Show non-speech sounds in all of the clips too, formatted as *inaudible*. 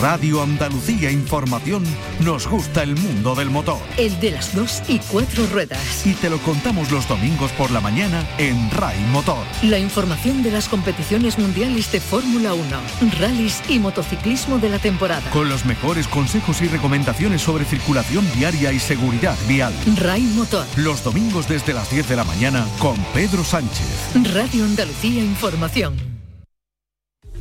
Radio Andalucía Información nos gusta el mundo del motor. El de las dos y cuatro ruedas. Y te lo contamos los domingos por la mañana en RAI Motor. La información de las competiciones mundiales de Fórmula 1, rallies y motociclismo de la temporada. Con los mejores consejos y recomendaciones sobre circulación viaria y seguridad vial. RAI Motor. Los domingos desde las 10 de la mañana con Pedro Sánchez. Radio Andalucía Información.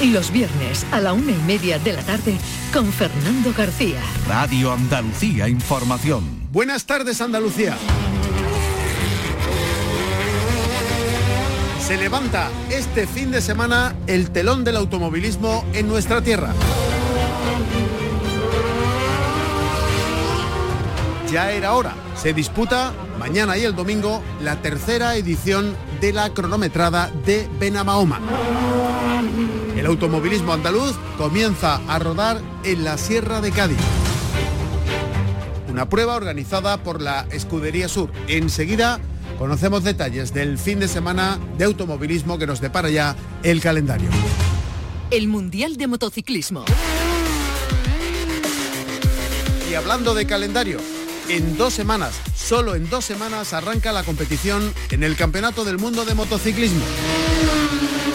los viernes a la una y media de la tarde con Fernando García. Radio Andalucía Información. Buenas tardes Andalucía. Se levanta este fin de semana el telón del automovilismo en nuestra tierra. Ya era hora. Se disputa mañana y el domingo la tercera edición de la cronometrada de Benamahoma. El automovilismo andaluz comienza a rodar en la Sierra de Cádiz. Una prueba organizada por la Escudería Sur. Enseguida conocemos detalles del fin de semana de automovilismo que nos depara ya el calendario. El Mundial de Motociclismo. Y hablando de calendario, en dos semanas, solo en dos semanas arranca la competición en el Campeonato del Mundo de Motociclismo.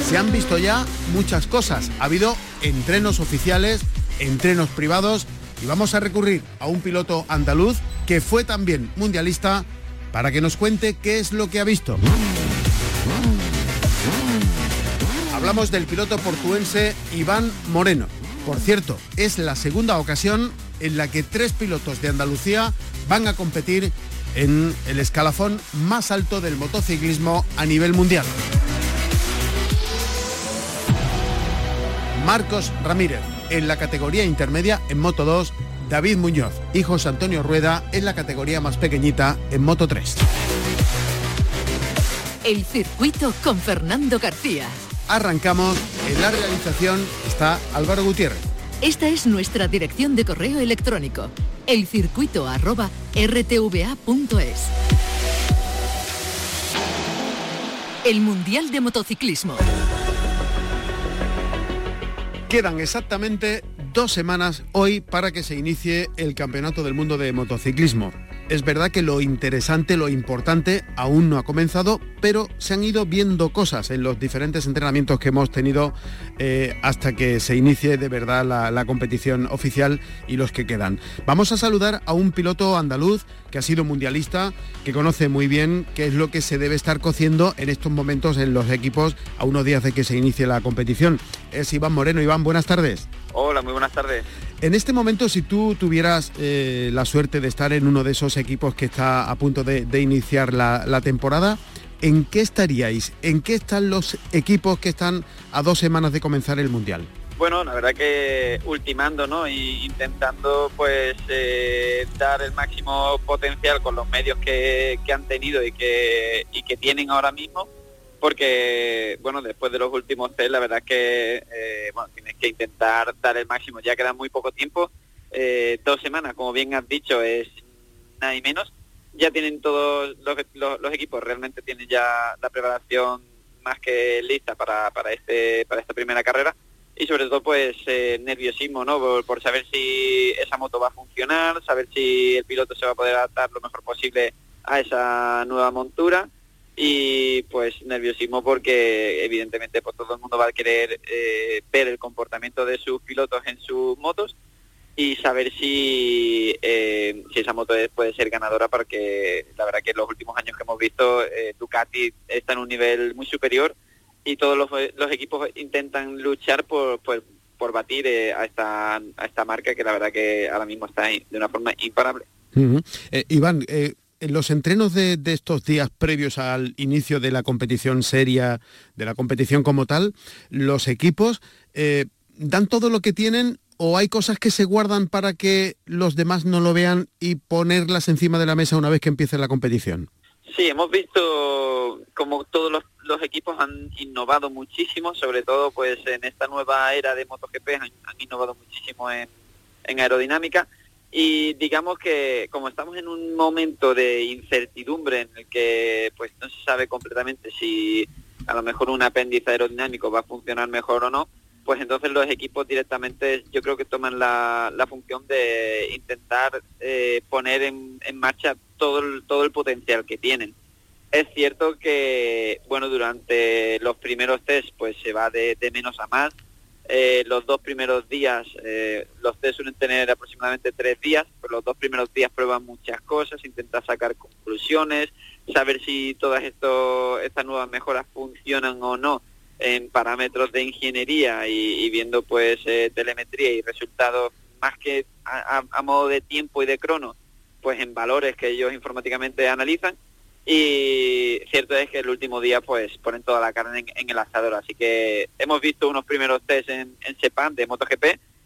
Se han visto ya muchas cosas. Ha habido entrenos oficiales, entrenos privados y vamos a recurrir a un piloto andaluz que fue también mundialista para que nos cuente qué es lo que ha visto. Hablamos del piloto portuense Iván Moreno. Por cierto, es la segunda ocasión en la que tres pilotos de Andalucía van a competir en el escalafón más alto del motociclismo a nivel mundial. Marcos Ramírez en la categoría intermedia en Moto 2, David Muñoz y José Antonio Rueda en la categoría más pequeñita en Moto 3. El circuito con Fernando García. Arrancamos, en la realización está Álvaro Gutiérrez. Esta es nuestra dirección de correo electrónico, elcircuito.rtva.es. El Mundial de Motociclismo. Quedan exactamente dos semanas hoy para que se inicie el Campeonato del Mundo de Motociclismo. Es verdad que lo interesante, lo importante aún no ha comenzado, pero se han ido viendo cosas en los diferentes entrenamientos que hemos tenido eh, hasta que se inicie de verdad la, la, competición oficial y los que quedan. Vamos a saludar a un piloto andaluz que ha sido mundialista, que conoce muy bien qué es lo que se debe estar cociendo en estos momentos en los equipos a unos días de que se inicie la competición. Es Iván Moreno. Iván, buenas tardes. Hola, muy buenas tardes. En este momento, si tú tuvieras eh, la suerte de estar en uno de esos equipos que está a punto de, iniciar la, temporada, ¿en qué estaríais? ¿En qué están los equipos que están a dos semanas de comenzar el Mundial? Bueno, la verdad que ultimando, ¿no? Y intentando pues eh, dar el máximo potencial con los medios que, han tenido y que tienen ahora mismo porque bueno después de los últimos test la verdad que eh, bueno tienes que intentar dar el máximo ya queda muy poco tiempo. Eh, dos semanas como bien has dicho es nada y menos. Ya tienen todos los, equipos realmente tienen ya la preparación más que lista para, para este para esta primera carrera. Y sobre todo pues eh, nerviosismo no por saber si esa moto va a funcionar saber si el piloto se va a poder adaptar lo mejor posible a esa nueva montura y pues nerviosismo porque evidentemente pues todo el mundo va a querer eh, ver el comportamiento de sus pilotos en sus motos y saber si, eh, si esa moto puede ser ganadora porque la verdad que en los últimos años que hemos visto eh, Ducati está en un nivel muy superior y todos los, equipos intentan luchar por, por, batir a, esta, a esta marca que la verdad que ahora mismo está de una forma imparable. Iván, los entrenos de, estos días previos al inicio de la competición seria, de la competición como tal, los equipos eh, dan todo lo que tienen o hay cosas que se guardan para que los demás no lo vean y ponerlas encima de la mesa una vez que empiece la competición? Sí, hemos visto como todos los, equipos han innovado muchísimo, sobre todo pues en esta nueva era de MotoGP han, innovado muchísimo en, en aerodinámica y digamos que como estamos en un momento de incertidumbre en el que pues no se sabe completamente si a lo mejor un apéndice aerodinámico va a funcionar mejor o no, pues entonces los equipos directamente yo creo que toman la, función de intentar eh, poner en, marcha todo el, todo el potencial que tienen. Es cierto que, bueno, durante los primeros test pues se va de menos a más, eh, los dos primeros días, eh, los test suelen tener aproximadamente tres días, pero los dos primeros días prueban muchas cosas, intentan sacar conclusiones, saber si todas esto, estas nuevas mejoras funcionan o no en parámetros de ingeniería y, viendo pues eh, telemetría y resultados más que a, a, modo de tiempo y de crono, pues en valores que ellos informáticamente analizan y cierto es que el último día pues ponen toda la carne en, el asador, así que hemos visto unos primeros test en, en Sepan de MotoGP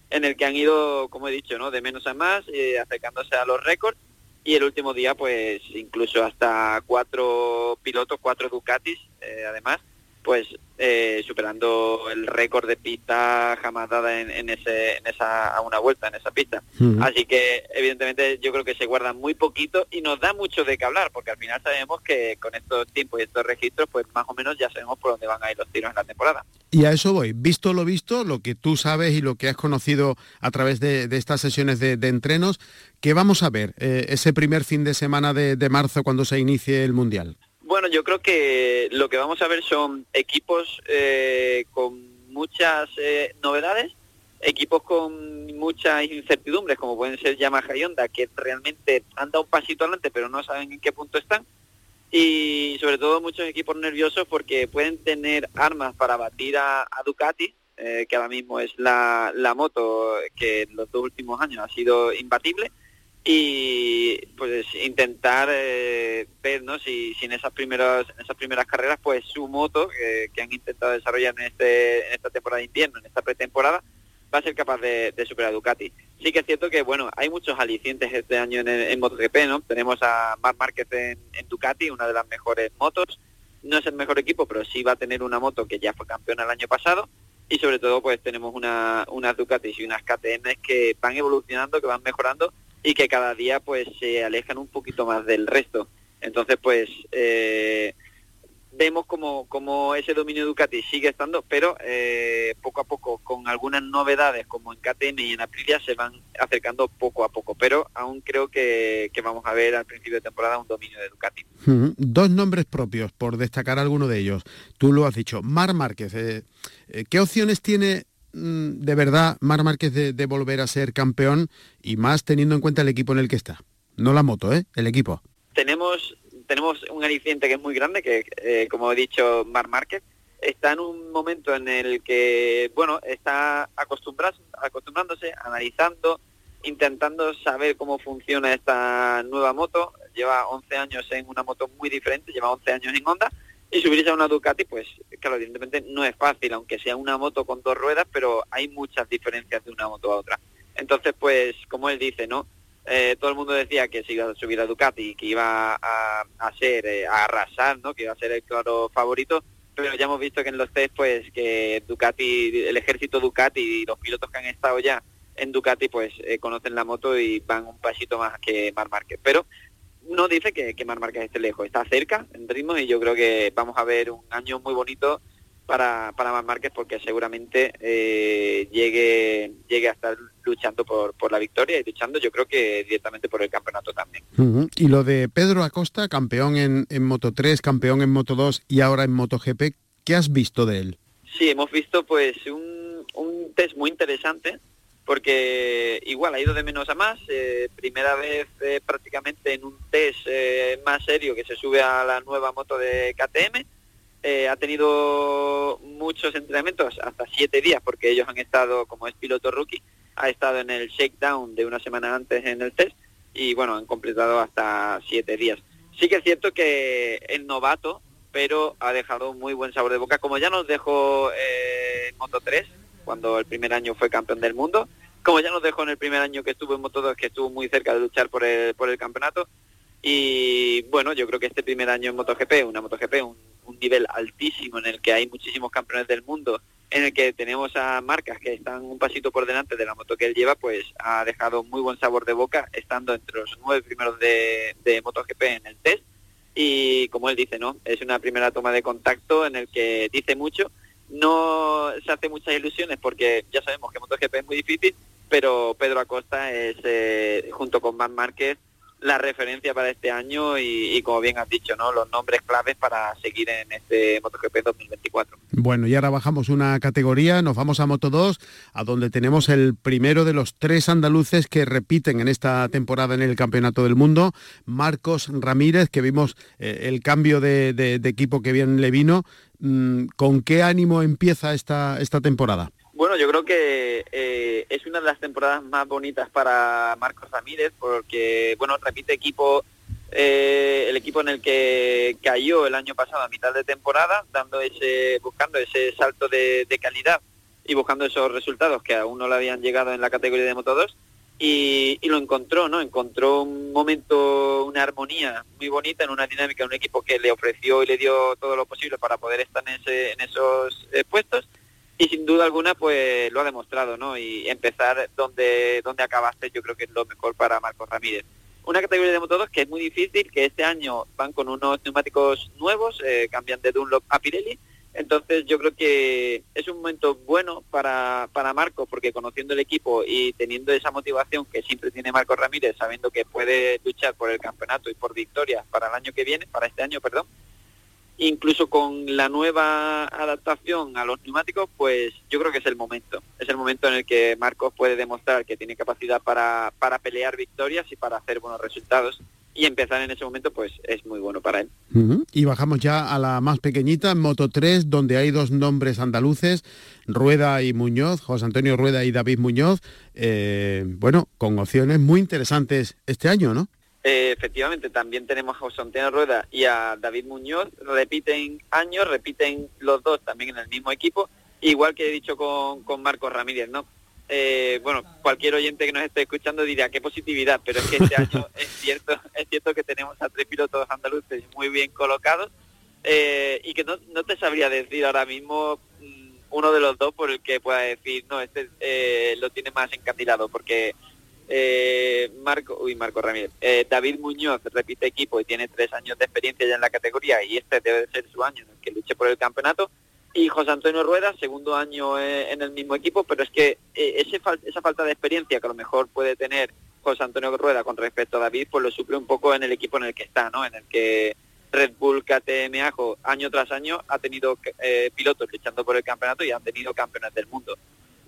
en el que han ido, como he dicho, ¿no? de menos a más, eh, acercándose a los récords y el último día pues incluso hasta cuatro pilotos, cuatro Ducatis eh, además, pues eh, superando el récord de pista jamás dada en, ese, en esa, a una vuelta en esa pista. Así que evidentemente yo creo que se guarda muy poquito y nos da mucho de qué hablar, porque al final sabemos que con estos tiempos y estos registros, pues más o menos ya sabemos por dónde van a ir los tiros en la temporada. Y a eso voy, visto lo visto, lo que tú sabes y lo que has conocido a través de, estas sesiones de, entrenos, ¿qué vamos a ver eh, ese primer fin de semana de marzo cuando se inicie el Mundial? Bueno, yo creo que lo que vamos a ver son equipos eh, con muchas eh, novedades, equipos con muchas incertidumbres, como pueden ser Yamaha y Honda, que realmente han dado un pasito adelante, pero no saben en qué punto están. Y sobre todo muchos equipos nerviosos porque pueden tener armas para batir a, Ducati, eh, que ahora mismo es la, la moto que en los dos últimos años ha sido imbatible y pues intentar eh, ver ¿no? si, en esas primeras en esas primeras carreras pues su moto que han intentado desarrollar en este en esta temporada de invierno en esta pretemporada va a ser capaz de, superar a Ducati. Sí que es cierto que bueno hay muchos alicientes este año en, en MotoGP no tenemos a Marc Márquez en, Ducati una de las mejores motos. No es el mejor equipo pero sí va a tener una moto que ya fue campeona el año pasado. Y sobre todo pues tenemos una, unas Ducati y unas KTM que van evolucionando que van mejorando y que cada día pues se alejan un poquito más del resto. Entonces pues eh, vemos como, como ese dominio Ducati sigue estando, pero eh, poco a poco con algunas novedades como en KTM y en Aprilia se van acercando poco a poco, pero aún creo que, vamos a ver al principio de temporada un dominio de Ducati. Dos nombres propios, por destacar alguno de ellos. Tú lo has dicho, Mar Márquez. Eh, ¿Qué opciones tiene de verdad Mar Márquez de, volver a ser campeón y más teniendo en cuenta el equipo en el que está. No la moto, ¿eh? El equipo. Tenemos, tenemos un aliciente que es muy grande, que eh, como he dicho, Mar Márquez está en un momento en el que, bueno, está acostumbrándose, analizando, intentando saber cómo funciona esta nueva moto. Lleva 11 años en una moto muy diferente, lleva 11 años en Honda y subirse a una Ducati, pues claro, evidentemente no es fácil, aunque sea una moto con dos ruedas, pero hay muchas diferencias de una moto a otra. Entonces, pues, como él dice, ¿no? Eh, todo el mundo decía que se iba a subir a Ducati, que iba a, ser, eh, a arrasar, ¿no? Que iba a ser el claro favorito, pero ya hemos visto que en los test, pues, que Ducati, el ejército Ducati y los pilotos que han estado ya en Ducati, pues, eh, conocen la moto y van un pasito más que Mar Márquez. Pero no dice que, que Mar Márquez esté lejos, está cerca en ritmo y yo creo que vamos a ver un año muy bonito para, para Mar Márquez porque seguramente eh, llegue, llegue a estar luchando por, por la victoria y luchando yo creo que directamente por el campeonato también. Y lo de Pedro Acosta, campeón en, en Moto 3, campeón en Moto 2 y ahora en Moto GP, ¿qué has visto de él? Sí, hemos visto pues un, un test muy interesante porque igual ha ido de menos a más, eh, primera vez eh, prácticamente en un test eh, más serio que se sube a la nueva moto de KTM, ha tenido muchos entrenamientos, hasta siete días, porque ellos han estado, como es piloto rookie, ha estado en el shakedown de una semana antes en el test y bueno, han completado hasta siete días. Sí que es cierto que es novato, pero ha dejado muy buen sabor de boca, como ya nos dejó Moto 3, cuando el primer año fue campeón del mundo, como ya nos dejó en el primer año que estuvo en Moto2, que estuvo muy cerca de luchar por el, por el campeonato. Y bueno, yo creo que este primer año en MotoGP, una MotoGP, un, un nivel altísimo en el que hay muchísimos campeones del mundo, en el que tenemos a marcas que están un pasito por delante de la moto que él lleva, pues ha dejado muy buen sabor de boca, estando entre los nueve primeros de, de MotoGP en el test. Y como él dice, ¿no? Es una primera toma de contacto en el que dice mucho. No se hace muchas ilusiones porque ya sabemos que MotoGP es muy difícil, pero Pedro Acosta es, eh, junto con Marc Márquez, la referencia para este año y, como bien has dicho, los nombres claves para seguir en este MotoGP 2024. Bueno, y ahora bajamos una categoría, nos vamos a Moto 2, a donde tenemos el primero de los tres andaluces que repiten en esta temporada en el Campeonato del Mundo, Marcos Ramírez, que vimos eh, el cambio de, equipo que bien le vino. Mm, ¿Con qué ánimo empieza esta, esta temporada? Bueno, yo creo que eh, es una de las temporadas más bonitas para Marcos Ramírez porque, bueno, repite equipo, eh, el equipo en el que cayó el año pasado a mitad de temporada, dando ese, buscando ese salto de, calidad y buscando esos resultados que aún no le habían llegado en la categoría de Moto 2 y, lo encontró, ¿no? Encontró un momento, una armonía muy bonita en una dinámica, un equipo que le ofreció y le dio todo lo posible para poder estar en, ese, en esos eh, puestos y sin duda alguna pues lo ha demostrado, ¿no? Y empezar donde, donde acabaste yo creo que es lo mejor para Marcos Ramírez. Una categoría de motos que es muy difícil, que este año van con unos neumáticos nuevos, eh, cambian de Dunlop a Pirelli, entonces yo creo que es un momento bueno para, para Marcos, porque conociendo el equipo y teniendo esa motivación que siempre tiene Marcos Ramírez, sabiendo que puede luchar por el campeonato y por victorias para el año que viene, para este año, perdón, incluso con la nueva adaptación a los neumáticos, pues yo creo que es el momento. Es el momento en el que Marcos puede demostrar que tiene capacidad para, para pelear victorias y para hacer buenos resultados. Y empezar en ese momento, pues es muy bueno para él. Y bajamos ya a la más pequeñita, Moto 3, donde hay dos nombres andaluces, Rueda y Muñoz, José Antonio Rueda y David Muñoz. Eh, bueno, con opciones muy interesantes este año, ¿no? Eh, efectivamente, también tenemos a José Antonio Rueda y a David Muñoz, repiten años, repiten los dos también en el mismo equipo, igual que he dicho con, con Marcos Ramírez, ¿no? Eh, bueno, cualquier oyente que nos esté escuchando diría qué positividad, pero es que este año *laughs* es cierto, es cierto que tenemos a tres pilotos andaluces muy bien colocados eh, y que no, no te sabría decir ahora mismo mm, uno de los dos por el que pueda decir, no, este lo tiene más encandilado, porque eh, Marco, uy, Marco Ramírez, eh, David Muñoz repite equipo y tiene tres años de experiencia ya en la categoría y este debe ser su año en el que luche por el campeonato. Y José Antonio Rueda, segundo año eh, en el mismo equipo, pero es que ese esa falta de experiencia que a lo mejor puede tener José Antonio Rueda con respecto a David, pues lo suple un poco en el equipo en el que está, ¿no? En el que Red Bull, KTM, Ajo, año tras año ha tenido pilotos luchando por el campeonato y han tenido campeones del mundo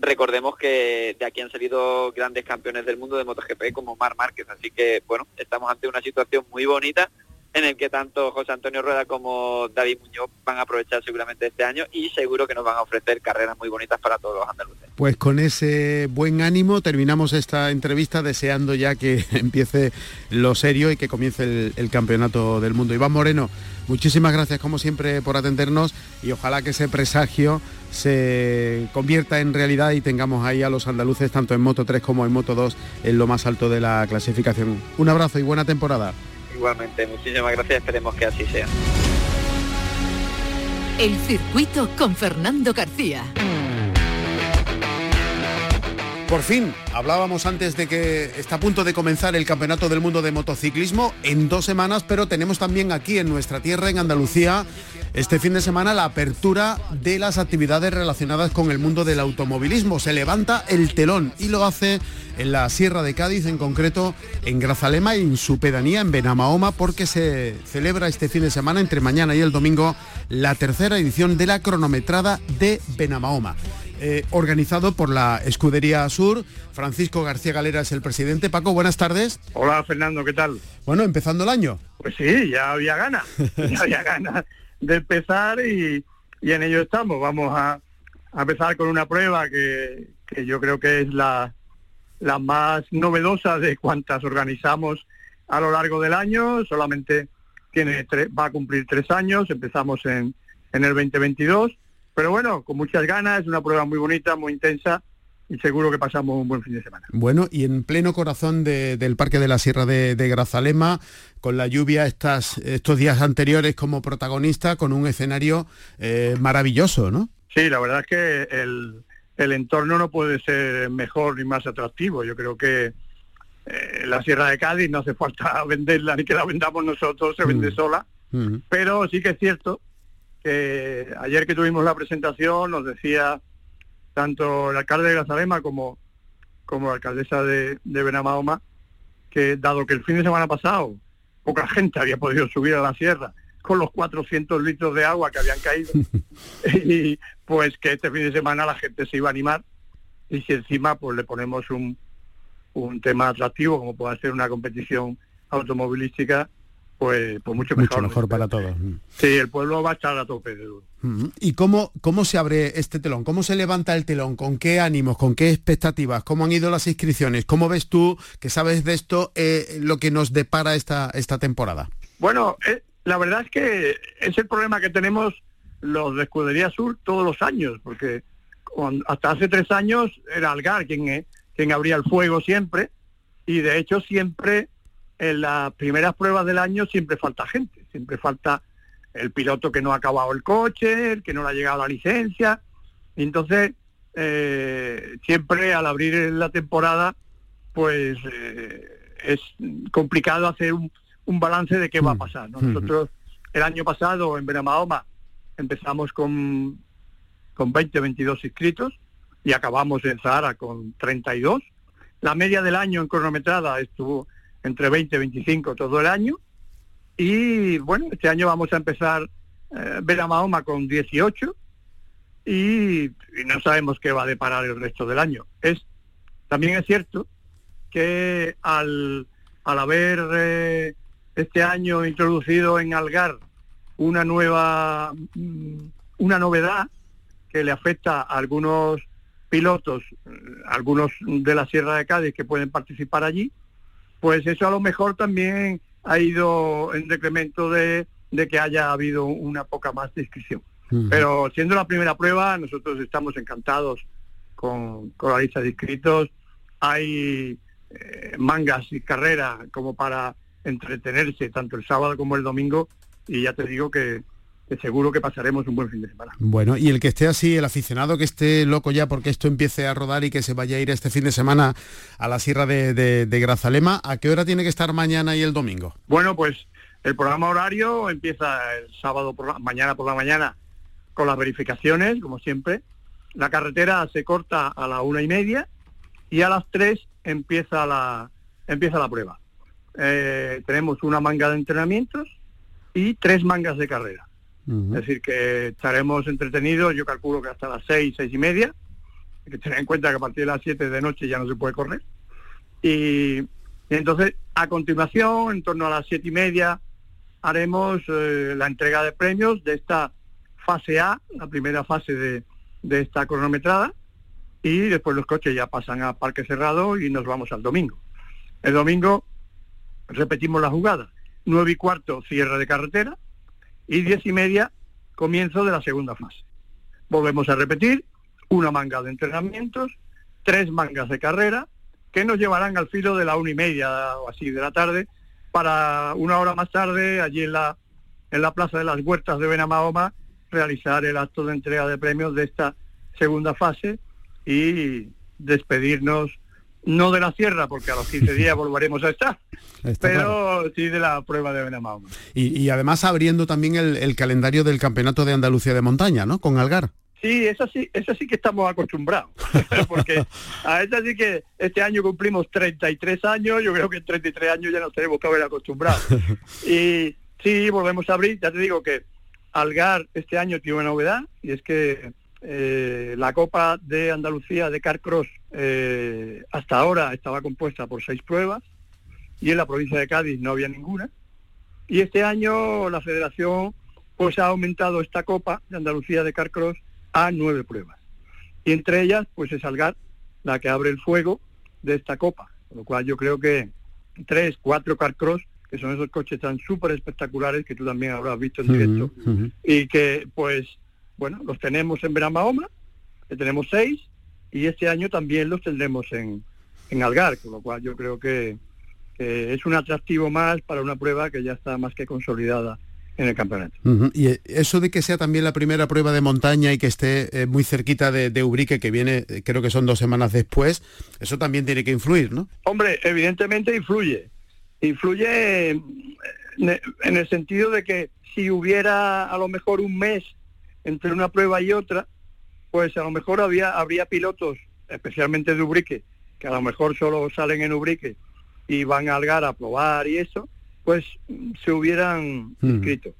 recordemos que de aquí han salido grandes campeones del mundo de MotoGP como Mar Márquez, así que bueno, estamos ante una situación muy bonita en el que tanto José Antonio Rueda como David Muñoz van a aprovechar seguramente este año y seguro que nos van a ofrecer carreras muy bonitas para todos los andaluces. Pues con ese buen ánimo terminamos esta entrevista deseando ya que *laughs* empiece lo serio y que comience el, el campeonato del mundo. Iván Moreno, muchísimas gracias como siempre por atendernos y ojalá que ese presagio se convierta en realidad y tengamos ahí a los andaluces tanto en Moto 3 como en Moto 2 en lo más alto de la clasificación. Un abrazo y buena temporada. Igualmente, muchísimas gracias, esperemos que así sea. El circuito con Fernando García. Por fin, hablábamos antes de que está a punto de comenzar el Campeonato del Mundo de Motociclismo en dos semanas, pero tenemos también aquí en nuestra tierra, en Andalucía, este fin de semana la apertura de las actividades relacionadas con el mundo del automovilismo. Se levanta el telón y lo hace en la Sierra de Cádiz, en concreto en Grazalema y en su pedanía, en Benamahoma, porque se celebra este fin de semana, entre mañana y el domingo, la tercera edición de la cronometrada de Benamahoma. Eh, organizado por la Escudería Sur. Francisco García Galera es el presidente. Paco, buenas tardes. Hola Fernando, ¿qué tal? Bueno, empezando el año. Pues sí, ya había ganas, *laughs* ya había ganas de empezar y, en ello estamos. Vamos a, empezar con una prueba que, yo creo que es la, la más novedosa de cuantas organizamos a lo largo del año. Solamente tiene va a cumplir tres años. Empezamos en, en el 2022 pero bueno, con muchas ganas, es una prueba muy bonita, muy intensa seguro que pasamos un buen fin de semana. Bueno, y en pleno corazón del Parque de la Sierra de, Grazalema, con la lluvia estas, estos días anteriores como protagonista, con un escenario eh, maravilloso, ¿no? Sí, la verdad es que el, el, entorno no puede ser mejor ni más atractivo. Yo creo que eh, la Sierra de Cádiz no hace falta *laughs* venderla ni que la vendamos nosotros, se vende mm. sola. Mm. Pero sí que es cierto que ayer que tuvimos la presentación nos decía tanto el alcalde de Grazalema como, como la alcaldesa de, de Benamahoma que dado que el fin de semana pasado poca gente había podido subir a la sierra con los 400 litros de agua que habían caído *laughs* *laughs* y pues que este fin de semana la gente se iba a animar y si encima pues le ponemos un, un tema atractivo como puede ser una competición automovilística pues, pues mucho mejor. Mucho mejor para todos. Sí, el pueblo va a estar a tope de duro. ¿Y cómo, cómo se abre este telón? ¿Cómo se levanta el telón? ¿Con qué ánimos? ¿Con qué expectativas? ¿Cómo han ido las inscripciones? ¿Cómo ves tú, que sabes de esto, eh, lo que nos depara esta, esta temporada? Bueno, eh, la verdad es que es el problema que tenemos los de Escudería Sur todos los años, porque hasta hace tres años era Algar quien, eh, quien abría el fuego siempre, y de hecho siempre en las primeras pruebas del año siempre falta gente, siempre falta el piloto que no ha acabado el coche, el que no le ha llegado la licencia. entonces, eh, siempre al abrir la temporada, pues eh, es complicado hacer un, balance de qué va a mm. pasar. Mm-hmm. Nosotros el año pasado en Benamahoma empezamos con, con 20, 22 inscritos y acabamos en Zahara con 32. La media del año en cronometrada estuvo entre 20 y 25 todo el año. Y bueno, este año vamos a empezar eh, ver a Mahoma con 18 y, no sabemos qué va a deparar el resto del año. Es También es cierto que al, al haber eh, este año introducido en Algar una nueva, mm, una novedad que le afecta a algunos pilotos, algunos de la Sierra de Cádiz que pueden participar allí, pues eso a lo mejor también ha ido en decremento de, que haya habido una poca más discreción. Pero siendo la primera prueba, nosotros estamos encantados con, la lista de inscritos. Hay eh, mangas y carreras como para entretenerse tanto el sábado como el domingo y ya te digo que, seguro que pasaremos un buen fin de semana. Bueno, y el que esté así, el aficionado que esté loco ya porque esto empiece a rodar y que se vaya a ir este fin de semana a la Sierra de, Grazalema, ¿a qué hora tiene que estar mañana y el domingo? Bueno, pues el programa horario empieza el sábado por la mañana por la mañana con las verificaciones, como siempre. La carretera se corta a la una y media y a las tres empieza la, empieza la prueba. Eh, tenemos una manga de entrenamientos y tres mangas de carrera. Es decir, que estaremos entretenidos, yo calculo que hasta las seis, seis y media. Hay que tener en cuenta que a partir de las siete de noche ya no se puede correr. Y, entonces, a continuación, en torno a las siete y media, haremos eh, la entrega de premios de esta fase A, la primera fase de, de esta cronometrada, y después los coches ya pasan a parque cerrado y nos vamos al domingo. El domingo repetimos la jugada. Nueve y cuarto cierre de carretera, y diez y media comienzo de la segunda fase. Volvemos a repetir, una manga de entrenamientos, tres mangas de carrera, que nos llevarán al filo de la una y media o así de la tarde, para una hora más tarde, allí en la, en la Plaza de las Huertas de Benamahoma, realizar el acto de entrega de premios de esta segunda fase y despedirnos no de la sierra, porque a los 15 *laughs* días volveremos a estar, pero sí de la prueba de Benamahoma. Y, además abriendo también el, calendario del Campeonato de Andalucía de Montaña, ¿no? Con Algar. Sí, eso sí, eso sí que estamos acostumbrados, *laughs* porque a esa sí que este año cumplimos 33 años, yo creo que en 33 años ya nos tenemos que haber acostumbrado. *laughs* Y sí, volvemos a abrir, ya te digo que Algar este año tiene una novedad, y es que eh, la Copa de Andalucía de Carcross eh, hasta ahora estaba compuesta por seis pruebas y en la provincia de Cádiz no había ninguna. Y este año la federación pues ha aumentado esta Copa de Andalucía de Carcross a nueve pruebas. Y entre ellas pues es Algar la que abre el fuego de esta Copa. Con lo cual yo creo que tres, cuatro Carcross que son esos coches tan súper espectaculares que tú también habrás visto en directo, y que pues bueno, los tenemos en Benamahoma, que tenemos seis, y este año también los tendremos en, en Algar, con lo cual yo creo que, es un atractivo más para una prueba que ya está más que consolidada en el campeonato. Y eso de que sea también la primera prueba de montaña y que esté eh, muy cerquita de, Ubrique, que viene, eh, creo que son dos semanas después, eso también tiene que influir, ¿no? Hombre, evidentemente influye. Influye en el sentido de que si hubiera a lo mejor un mes entre una prueba y otra, pues a lo mejor había, habría pilotos, especialmente de Ubrique, que a lo mejor solo salen en Ubrique y van a Algar a probar y eso, pues se hubieran mm. inscrito.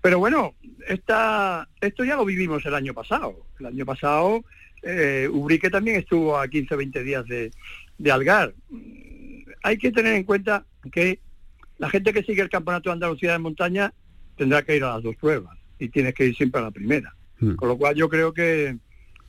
Pero bueno, esta, esto ya lo vivimos el año pasado. El año pasado eh, Ubrique también estuvo a 15 20 días de, de Algar. Hay que tener en cuenta que la gente que sigue el Campeonato de Andalucía de Montaña tendrá que ir a las dos pruebas y tienes que ir siempre a la primera. Hmm. Con lo cual yo creo que,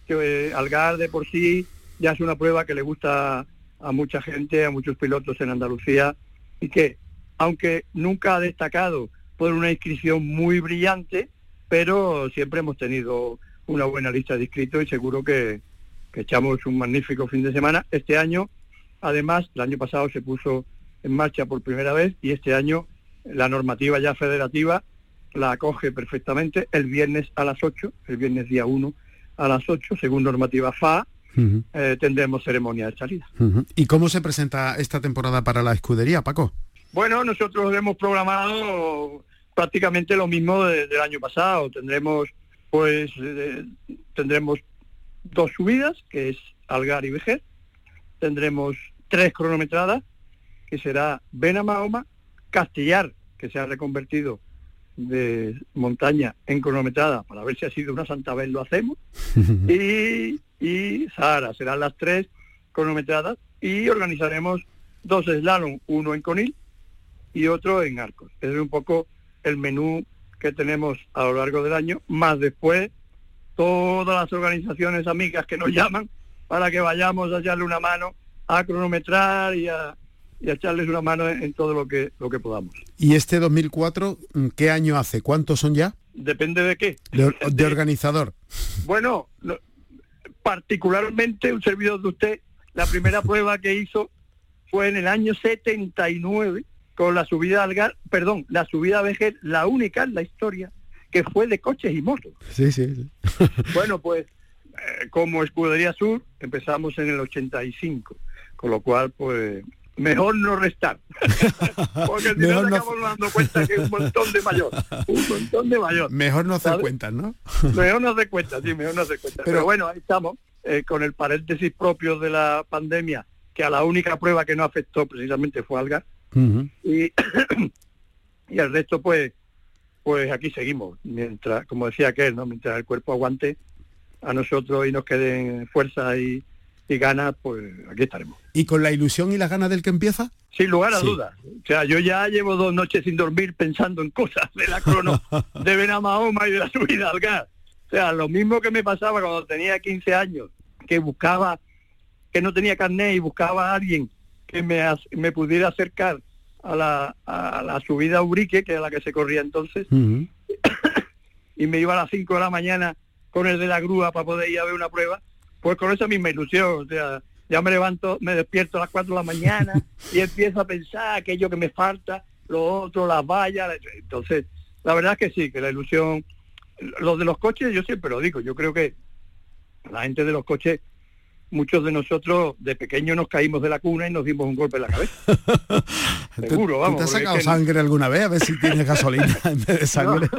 que eh, Algar de por sí ya es una prueba que le gusta a mucha gente, a muchos pilotos en Andalucía y que, aunque nunca ha destacado por una inscripción muy brillante, pero siempre hemos tenido una buena lista de inscritos y seguro que, echamos un magnífico fin de semana. Este año, además, el año pasado se puso en marcha por primera vez y este año la normativa ya federativa la acoge perfectamente el viernes a las 8, el viernes día 1 a las 8, según normativa FA, eh, tendremos ceremonia de salida. ¿Y cómo se presenta esta temporada para la escudería, Paco? Bueno, nosotros hemos programado prácticamente lo mismo del año pasado. Tendremos, pues, eh, tendremos dos subidas, que es Algar y Vejer. Tendremos tres cronometradas, que será Benamahoma, Castellar, que se ha reconvertido de montaña en cronometrada para ver si ha sido una Santa Vez lo hacemos *laughs* y, y Sahara serán las tres cronometradas y organizaremos dos slalom, uno en Conil y otro en Arcos. Ese es un poco el menú que tenemos a lo largo del año, más después todas las organizaciones amigas que nos *laughs* llaman para que vayamos a echarle una mano a cronometrar y a, y echarles una mano en, todo lo que, lo que podamos. ¿Y este 2004 mm, qué año hace? ¿Cuántos son ya? Depende de qué. De, organizador. Bueno, particularmente un servidor de usted, la primera *laughs* prueba que hizo fue en el año 79 con la subida al Algar, perdón, la subida a Vejer, la única en la historia que fue de coches y motos. Sí, sí. *laughs* bueno, pues eh, como Escudería Sur empezamos en el 85, con lo cual pues mejor no restar. *laughs* Porque si no acabamos dando cuenta que es un montón de mayor. Un montón de mayor. Mejor no hacer cuentas, ¿no? mejor no hacer cuentas, sí, mejor no hacer cuentas. Pero, bueno, ahí estamos, eh, con el paréntesis propio de la pandemia, que a la única prueba que no afectó precisamente fue Algar. y, *coughs* y el resto, pues, pues aquí seguimos. Mientras, como decía aquel, ¿no? Mientras el cuerpo aguante a nosotros y nos queden fuerza y y ganas, pues aquí estaremos. ¿Y con la ilusión y las ganas del que empieza? Sin lugar a dudas. O sea, yo ya llevo dos noches sin dormir pensando en cosas de la crono *laughs* de Benamahoma y de la subida al gas. O sea, lo mismo que me pasaba cuando tenía 15 años, que buscaba, que no tenía carnet y buscaba a alguien que me, me pudiera acercar a la, a la subida a Urique, que era la que se corría entonces, *coughs* y me iba a las 5 de la mañana con el de la grúa para poder ir a ver una prueba pues con esa misma ilusión, o sea, ya me levanto, me despierto a las 4 de la mañana *laughs* y empiezo a pensar aquello que me falta, lo otro, las vallas, entonces, la verdad es que sí, que la ilusión, lo de los coches, yo siempre lo digo, yo creo que la gente de los coches, muchos de nosotros de pequeños nos caímos de la cuna y nos dimos un golpe en la cabeza. *laughs* Seguro, vamos. ¿Te has sacado sangre alguna vez a ver si tienes *laughs* gasolina en vez de sangre?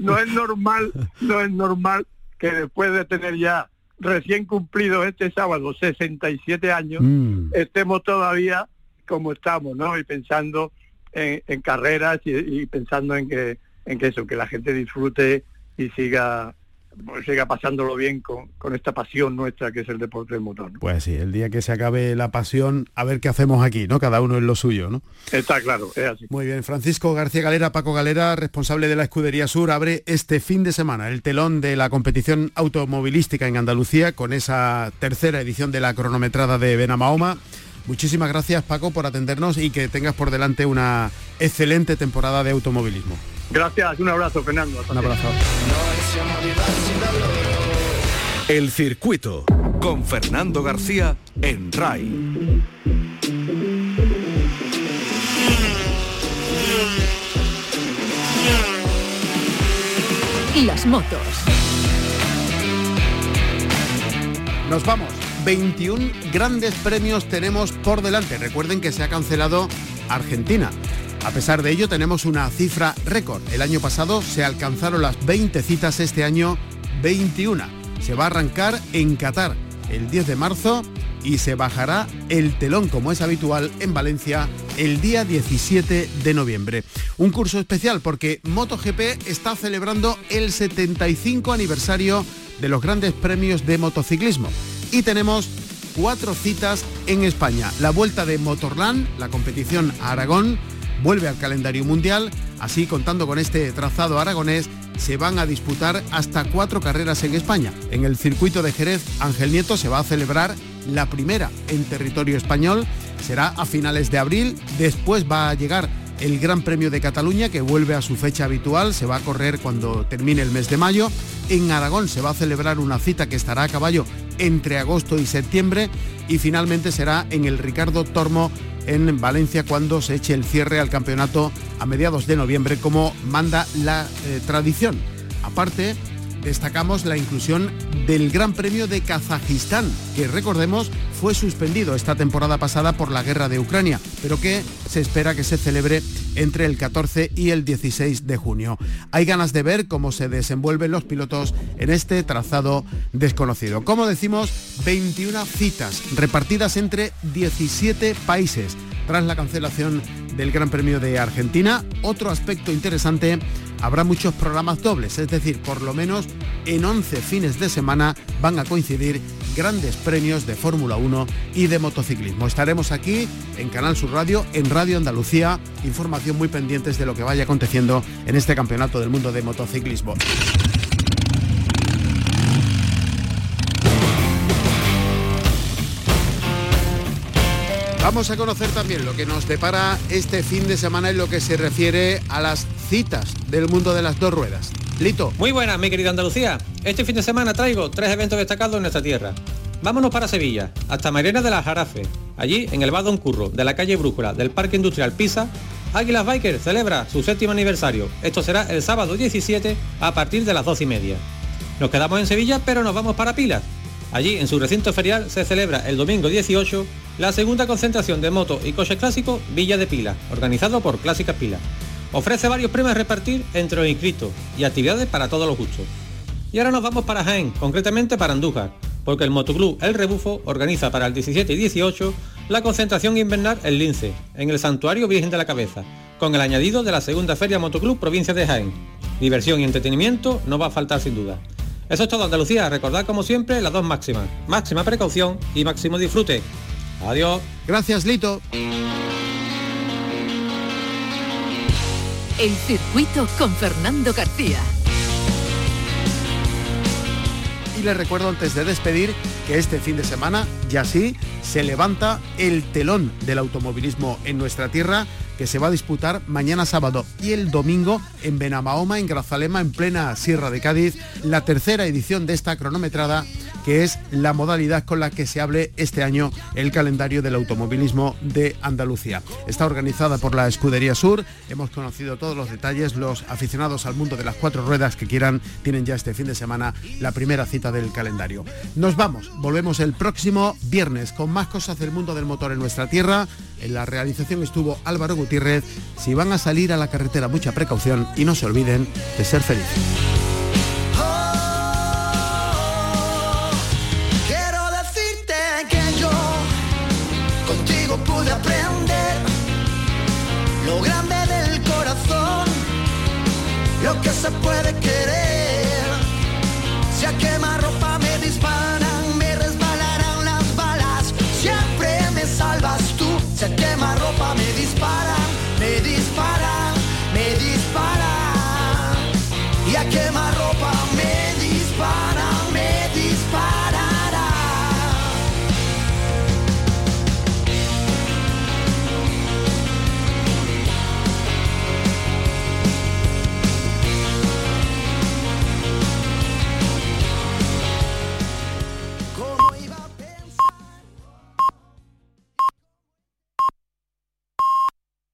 no es normal, no es normal que después de tener ya recién cumplido este sábado 67 años, mm. estemos todavía como estamos, ¿no? Y pensando en, carreras y, pensando en que, en que eso, que la gente disfrute y siga siga pasándolo bien con, con, esta pasión nuestra que es el deporte del motor. Pues sí, el día que se acabe la pasión, a ver qué hacemos aquí, ¿no? Cada uno en lo suyo, ¿no? Está claro, es así. Muy bien, Francisco García Galera, Paco Galera, responsable de la Escudería Sur, abre este fin de semana el telón de la competición automovilística en Andalucía con esa tercera edición de la cronometrada de Benamahoma. Muchísimas gracias Paco por atendernos y que tengas por delante una excelente temporada de automovilismo. Gracias, un abrazo, Fernando. un abrazo. El circuito. con Fernando García en RAI. Las motos. Nos vamos. 21 grandes premios tenemos por delante. Recuerden que se ha cancelado Argentina. A pesar de ello, tenemos una cifra récord. El año pasado se alcanzaron las 20 citas, este año 21. Se va a arrancar en Qatar el 10 de marzo y se bajará el telón, como es habitual, en Valencia el día 17 de noviembre. Un curso especial porque MotoGP está celebrando el 75 aniversario de los grandes premios de motociclismo. Y tenemos cuatro citas en España. La vuelta de Motorland, la competición a Aragón, vuelve al calendario mundial. Así, contando con este trazado aragonés, se van a disputar hasta cuatro carreras en España. En el circuito de Jerez, Ángel Nieto se va a celebrar la primera en territorio español. Será a finales de abril. Después va a llegar el Gran Premio de Cataluña, que vuelve a su fecha habitual. Se va a correr cuando termine el mes de mayo. En Aragón se va a celebrar una cita que estará a caballo entre agosto y septiembre. Y finalmente será en el Ricardo Tormo en Valencia cuando se eche el cierre al campeonato a mediados de noviembre como manda la eh, tradición. Aparte, destacamos la inclusión del Gran Premio de Kazajistán, que recordemos fue suspendido esta temporada pasada por la guerra de Ucrania, pero que se espera que se celebre entre el 14 y el 16 de junio. Hay ganas de ver cómo se desenvuelven los pilotos en este trazado desconocido. Como decimos, 21 citas repartidas entre 17 países tras la cancelación del Gran Premio de Argentina. Otro aspecto interesante habrá muchos programas dobles, es decir, por lo menos en 11 fines de semana van a coincidir grandes premios de Fórmula 1 y de motociclismo. Estaremos aquí en Canal Sur Radio, en Radio Andalucía, información muy pendientes de lo que vaya aconteciendo en este Campeonato del Mundo de Motociclismo. Vamos a conocer también lo que nos depara este fin de semana en lo que se refiere a las citas del mundo de las dos ruedas. Lito. Muy buenas, mi querida Andalucía. Este fin de semana traigo tres eventos destacados en nuestra tierra. Vámonos para Sevilla, hasta Marina de la Jarafe. Allí, en el Badon Curro, de la calle Brújula, del Parque Industrial Pisa, Águilas Biker celebra su séptimo aniversario. Esto será el sábado 17 a partir de las 2 y media. Nos quedamos en Sevilla, pero nos vamos para Pilas. Allí, en su recinto ferial, se celebra el domingo 18 la segunda concentración de motos y coches clásicos Villa de Pila, organizado por Clásicas Pilas. Ofrece varios premios a repartir entre los inscritos y actividades para todos los gustos. Y ahora nos vamos para Jaén, concretamente para Andújar, porque el Motoclub El Rebufo organiza para el 17 y 18 la concentración invernal El Lince, en el Santuario Virgen de la Cabeza, con el añadido de la segunda Feria Motoclub Provincia de Jaén. Diversión y entretenimiento no va a faltar sin duda. Eso es todo Andalucía, recordad como siempre las dos máximas, máxima precaución y máximo disfrute. Adiós. Gracias, Lito. El circuito con Fernando García. Y les recuerdo antes de despedir que este fin de semana ya sí se levanta el telón del automovilismo en nuestra tierra que se va a disputar mañana sábado y el domingo en Benamahoma, en Grazalema, en plena Sierra de Cádiz, la tercera edición de esta cronometrada que es la modalidad con la que se hable este año el calendario del automovilismo de Andalucía. Está organizada por la Escudería Sur, hemos conocido todos los detalles, los aficionados al mundo de las cuatro ruedas que quieran tienen ya este fin de semana la primera cita del calendario. Nos vamos, volvemos el próximo viernes con más cosas del mundo del motor en nuestra tierra. En la realización estuvo Álvaro Gutiérrez. Si van a salir a la carretera, mucha precaución y no se olviden de ser felices. Lo grande del corazón, lo que se puede.